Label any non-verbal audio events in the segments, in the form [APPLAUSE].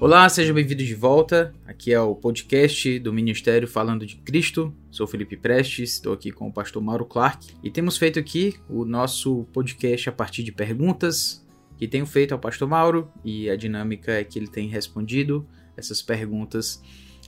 Olá, seja bem-vindo de volta. Aqui é o podcast do Ministério Falando de Cristo. Sou Felipe Prestes, estou aqui com o pastor Mauro Clark e temos feito aqui o nosso podcast a partir de perguntas que tenho feito ao pastor Mauro e a dinâmica é que ele tem respondido essas perguntas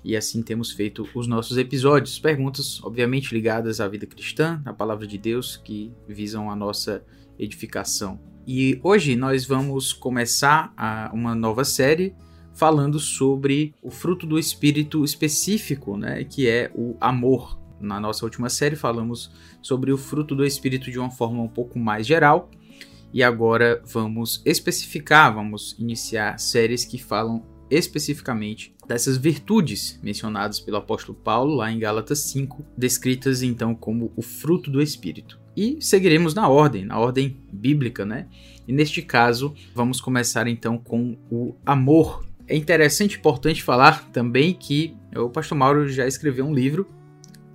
e assim temos feito os nossos episódios. Perguntas, obviamente, ligadas à vida cristã, à palavra de Deus, que visam a nossa edificação. E hoje nós vamos começar uma nova série falando sobre o fruto do espírito específico, né, que é o amor. Na nossa última série falamos sobre o fruto do espírito de uma forma um pouco mais geral. E agora vamos especificar, vamos iniciar séries que falam especificamente dessas virtudes mencionadas pelo apóstolo Paulo lá em Gálatas 5, descritas então como o fruto do espírito. E seguiremos na ordem, na ordem bíblica, né? E neste caso, vamos começar então com o amor é interessante e importante falar também que o pastor Mauro já escreveu um livro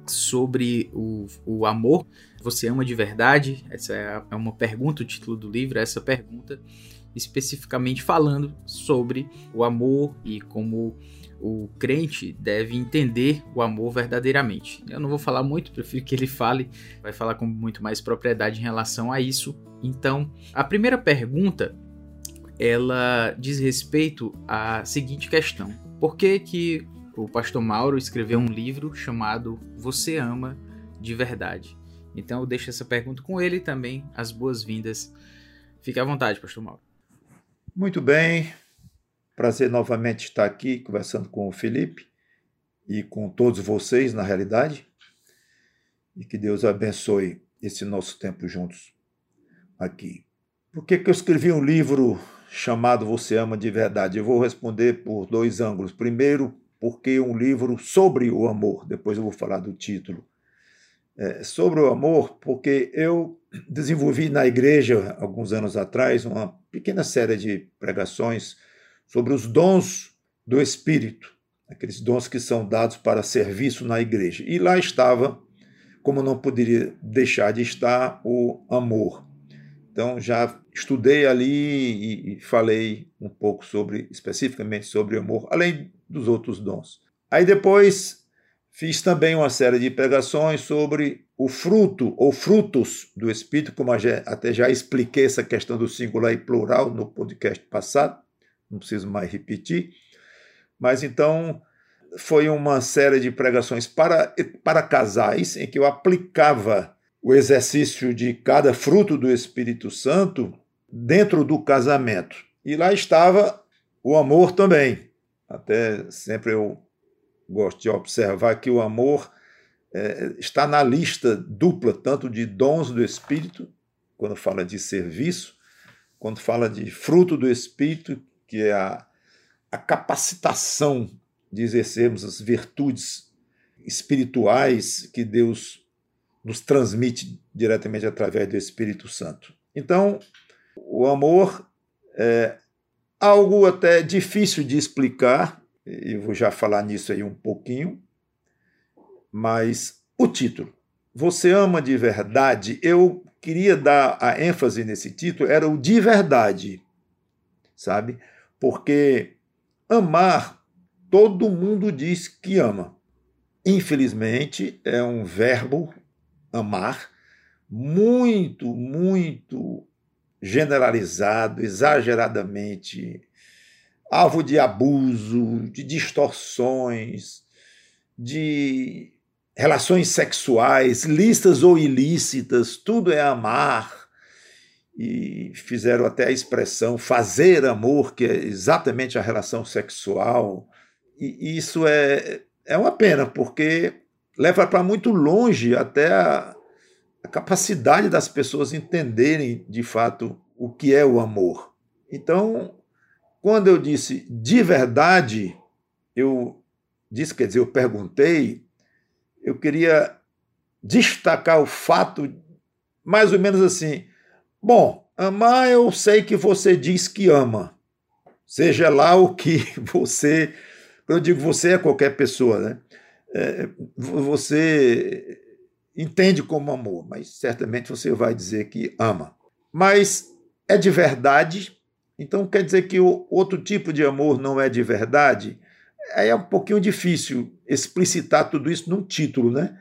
sobre o, o amor. Você ama de verdade? Essa é, é uma pergunta, o título do livro é essa pergunta, especificamente falando sobre o amor e como o crente deve entender o amor verdadeiramente. Eu não vou falar muito, prefiro que ele fale, vai falar com muito mais propriedade em relação a isso. Então, a primeira pergunta ela diz respeito à seguinte questão: por que que o pastor Mauro escreveu um livro chamado Você ama de verdade? Então eu deixo essa pergunta com ele também as boas-vindas. Fique à vontade, pastor Mauro. Muito bem. Prazer novamente estar aqui conversando com o Felipe e com todos vocês, na realidade. E que Deus abençoe esse nosso tempo juntos aqui. Por que, que eu escrevi um livro chamado Você Ama de Verdade? Eu vou responder por dois ângulos. Primeiro, porque um livro sobre o amor, depois eu vou falar do título. É, sobre o amor, porque eu desenvolvi na igreja, alguns anos atrás, uma pequena série de pregações sobre os dons do Espírito, aqueles dons que são dados para serviço na igreja. E lá estava, como não poderia deixar de estar, o amor. Então já estudei ali e, falei um pouco sobre, especificamente sobre amor, além dos outros dons. Aí depois fiz também uma série de pregações sobre o fruto ou frutos do Espírito, como até já expliquei essa questão do singular e plural no podcast passado, não preciso mais repetir. Mas então foi uma série de pregações para, para casais em que eu aplicava o exercício de cada fruto do Espírito Santo dentro do casamento. E lá estava o amor também. Até sempre eu gosto de observar que o amor é, está na lista dupla, tanto de dons do Espírito, quando fala de serviço, quando fala de fruto do Espírito, que é a, a capacitação de exercermos as virtudes espirituais que Deus nos transmite diretamente através do Espírito Santo. Então, o amor é algo até difícil de explicar, e vou já falar nisso aí um pouquinho, mas o título, Você ama de verdade? Eu queria dar a ênfase nesse título, era o de verdade, sabe? Porque amar, todo mundo diz que ama. Infelizmente, é um verbo amar, muito, muito generalizado, exageradamente, alvo de abuso, de distorções, de relações sexuais, listas ou ilícitas, tudo é amar. E fizeram até a expressão fazer amor, que é exatamente a relação sexual. E isso é, é uma pena, porque leva para muito longe até a, a capacidade das pessoas entenderem de fato o que é o amor. Então, quando eu disse de verdade, eu disse, quer dizer, eu perguntei, eu queria destacar o fato, mais ou menos assim: bom, amar eu sei que você diz que ama, seja lá o que [LAUGHS] você. Quando eu digo você, é qualquer pessoa, né? É, você entende como amor, mas certamente você vai dizer que ama. Mas é de verdade, Então quer dizer que o outro tipo de amor não é de verdade? Aí é um pouquinho difícil explicitar tudo isso num título, né?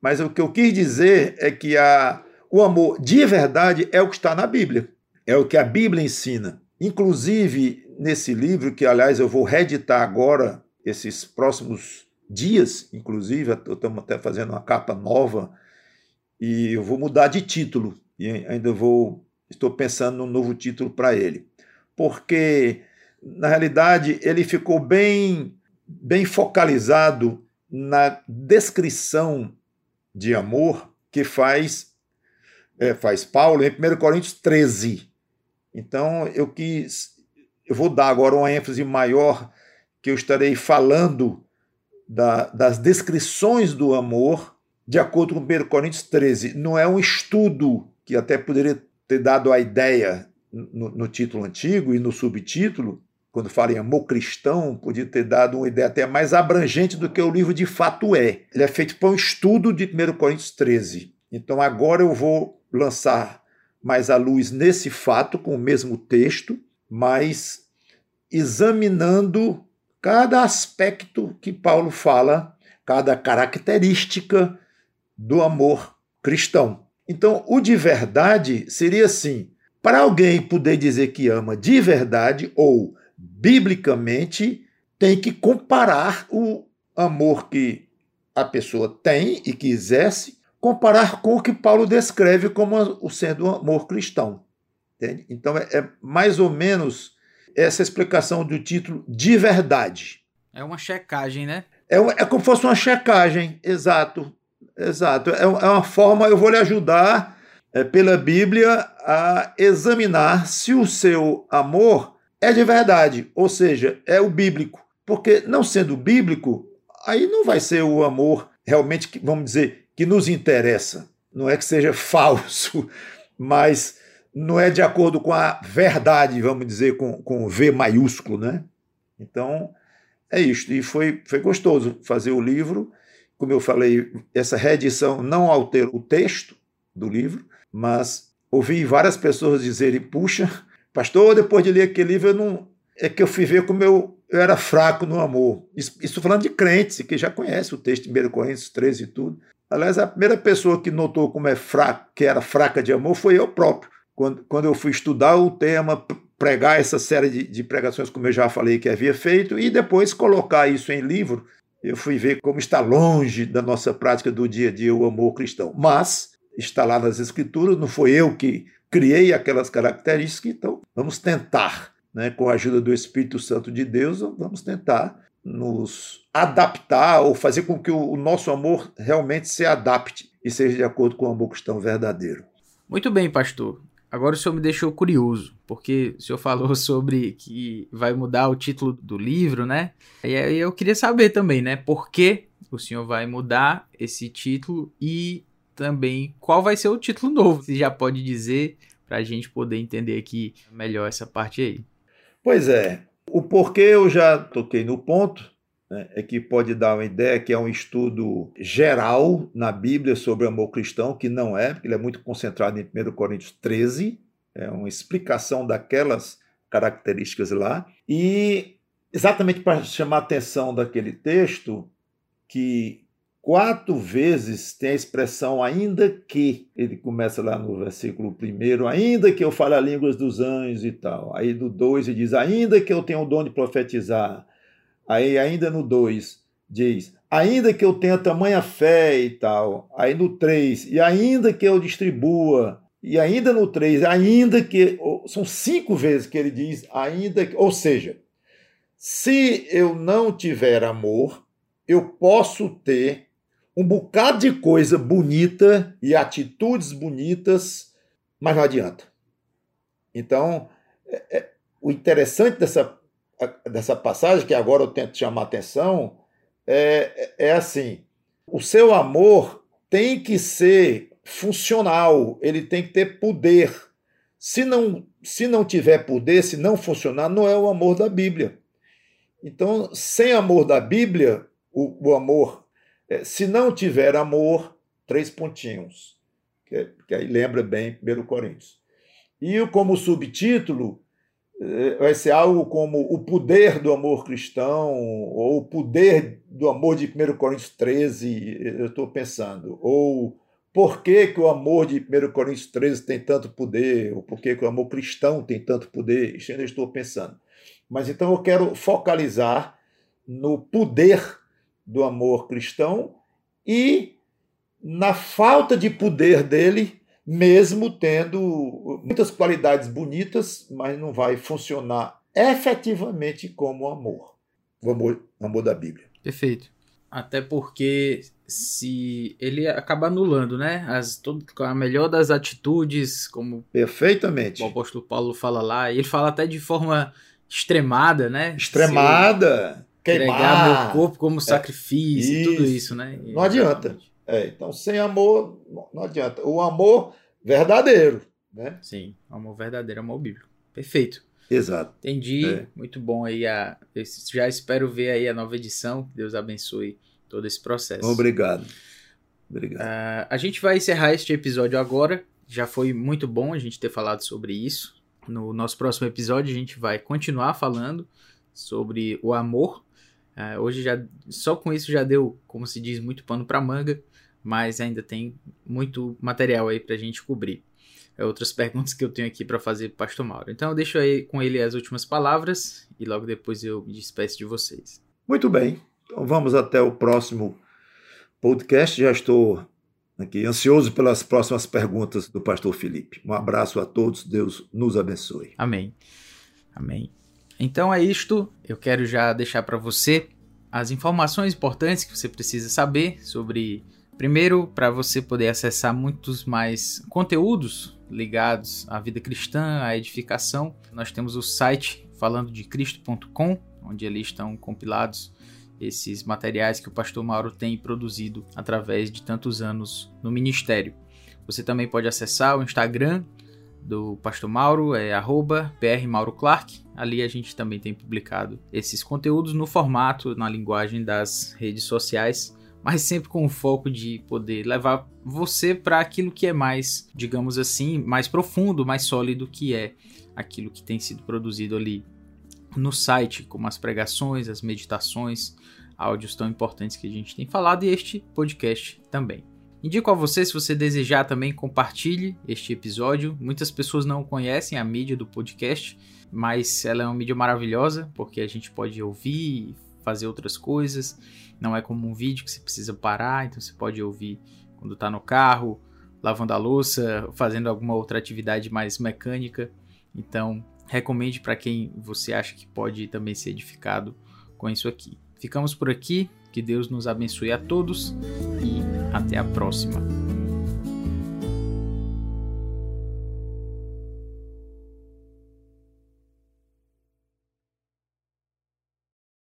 Mas o que eu quis dizer é que a, o amor de verdade é o que está na Bíblia, é o que a Bíblia ensina. Inclusive, nesse livro, que aliás eu vou reeditar agora, esses próximos dias, inclusive, estamos até fazendo uma capa nova, e eu vou mudar de título, e ainda vou, estou pensando num novo título para ele. Porque, na realidade, ele ficou bem, bem focalizado na descrição de amor que faz, é, faz Paulo em 1 Coríntios 13. Então, eu quis, eu vou dar agora uma ênfase maior, que eu estarei falando da, das descrições do amor de acordo com 1 Coríntios 13. Não é um estudo que até poderia ter dado a ideia no, no título antigo e no subtítulo, quando fala em amor cristão, podia ter dado uma ideia até mais abrangente do que o livro de fato é. Ele é feito para um estudo de 1 Coríntios 13. Então agora eu vou lançar mais a luz nesse fato, com o mesmo texto, mas examinando cada aspecto que Paulo fala, cada característica do amor cristão. Então, o de verdade seria assim: para alguém poder dizer que ama de verdade ou biblicamente, tem que comparar o amor que a pessoa tem e que exerce, comparar com o que Paulo descreve como o sendo um amor cristão. Entende? Então é, é mais ou menos essa explicação do título de verdade. É uma checagem, né? É, é como se fosse uma checagem, exato. Exato. É, é uma forma, eu vou lhe ajudar é, pela Bíblia a examinar se o seu amor é de verdade, ou seja, é o bíblico. Porque não sendo bíblico, aí não vai ser o amor realmente, vamos dizer, que nos interessa. Não é que seja [LAUGHS] falso, mas não é de acordo com a verdade, vamos dizer, com, com V maiúsculo, né? Então, é isso. E foi, foi gostoso fazer o livro. Como eu falei, essa reedição não altera o texto do livro, mas ouvi várias pessoas dizerem: puxa, Pastor, depois de ler aquele livro, eu não, é que eu fui ver como eu, eu era fraco no amor. Isso, falando de crentes, que já conhece o texto de 1 Coríntios 13 e tudo. Aliás, a primeira pessoa que notou como é fraco, que era fraca de amor foi eu próprio. Quando, quando eu fui estudar o tema, pregar essa série de, de pregações, como eu já falei que havia feito, e depois colocar isso em livro, eu fui ver como está longe da nossa prática do dia a dia o amor cristão. Mas está lá nas Escrituras, não foi eu que criei aquelas características, então vamos tentar, né, com a ajuda do Espírito Santo de Deus, vamos tentar nos adaptar ou fazer com que o nosso amor realmente se adapte e seja de acordo com o amor cristão verdadeiro. Muito bem, pastor. Agora o senhor me deixou curioso, porque o senhor falou [LAUGHS] sobre que vai mudar o título do livro, né? E aí eu queria saber também, né? Por que o senhor vai mudar esse título e também qual vai ser o título novo. Você já pode dizer para a gente poder entender aqui melhor essa parte aí. Pois é. O porquê eu já toquei no ponto, né, é que pode dar uma ideia que é um estudo geral na Bíblia sobre o amor cristão, que não é, porque ele é muito concentrado em 1 Coríntios 13, é uma explicação daquelas características lá. E exatamente para chamar a atenção daquele texto, que quatro vezes tem a expressão ainda que. Ele começa lá no versículo primeiro, ainda que eu fale a línguas dos anjos e tal. Aí no 2 ele diz, ainda que eu tenha o dom de profetizar. Aí ainda no 2 diz, ainda que eu tenha tamanha fé e tal. Aí no 3, e ainda que eu distribua. E ainda no 3, ainda que. São cinco vezes que ele diz, ainda que. Ou seja, se eu não tiver amor, eu posso ter um bocado de coisa bonita e atitudes bonitas, mas não adianta. Então, é, é, o interessante dessa, dessa passagem, que agora eu tento chamar atenção, é, é assim: o seu amor tem que ser funcional, ele tem que ter poder. Se não, se não tiver poder, se não funcionar, não é o amor da Bíblia. Então, sem amor da Bíblia, o, o amor é, se não tiver amor, três pontinhos, que, que aí lembra bem 1 Coríntios. E como subtítulo, vai ser algo como o poder do amor cristão, ou o poder do amor de 1 Coríntios 13, eu estou pensando, ou por que, que o amor de 1 Coríntios 13 tem tanto poder, ou por que, que o amor cristão tem tanto poder, isso ainda estou pensando. Mas então eu quero focalizar no poder do amor cristão e na falta de poder dele, mesmo tendo muitas qualidades bonitas, mas não vai funcionar efetivamente como amor. O amor, o amor da Bíblia. Perfeito. Até porque se ele acaba anulando, né? As, todo, a melhor das atitudes, como Perfeitamente. o apóstolo Paulo fala lá, e ele fala até de forma extremada, né? Extremada, queimar queimar. meu corpo como sacrifício, isso. tudo isso, né? Não adianta. Exatamente. É, então, sem amor, não- adianta. O amor verdadeiro, né? Sim, amor verdadeiro, amor bíblico. Perfeito. Exato. Entendi. É. Muito bom aí. A, já espero ver aí a nova edição. Que Deus abençoe todo esse processo. Obrigado. Obrigado. Ah, a gente vai encerrar este episódio agora. Já foi muito bom a gente ter falado sobre isso. No nosso próximo episódio, a gente vai continuar falando sobre o amor. Ah, hoje já só com isso já deu, como se diz, muito pano para manga, mas ainda tem muito material aí pra gente cobrir. É outras [LAUGHS] perguntas que eu tenho aqui para fazer pro Pastor Mauro. Então eu deixo aí com ele as últimas palavras e logo depois eu me despeço de vocês. Muito bem. Então vamos até o próximo podcast. Já estou aqui ansioso pelas próximas perguntas do pastor Felipe. Um abraço a todos. Deus nos abençoe. Amém. Amém. Então é isto. Eu quero já deixar para você as informações importantes que você precisa saber sobre. Primeiro, para você poder acessar muitos mais conteúdos ligados à vida cristã, à edificação, nós temos o site falando de cristo.com, onde ali estão compilados esses materiais que o pastor Mauro tem produzido através de tantos anos no ministério. Você também pode acessar o Instagram do Pastor Mauro, é prmauroclark. Ali a gente também tem publicado esses conteúdos no formato, na linguagem das redes sociais, mas sempre com o foco de poder levar você para aquilo que é mais, digamos assim, mais profundo, mais sólido, que é aquilo que tem sido produzido ali no site, como as pregações, as meditações, áudios tão importantes que a gente tem falado e este podcast também. Indico a você, se você desejar também, compartilhe este episódio. Muitas pessoas não conhecem a mídia do podcast, mas ela é uma mídia maravilhosa, porque a gente pode ouvir, fazer outras coisas. Não é como um vídeo que você precisa parar, então você pode ouvir quando está no carro, lavando a louça, fazendo alguma outra atividade mais mecânica. Então, recomende para quem você acha que pode também ser edificado com isso aqui. Ficamos por aqui, que Deus nos abençoe a todos e até a próxima.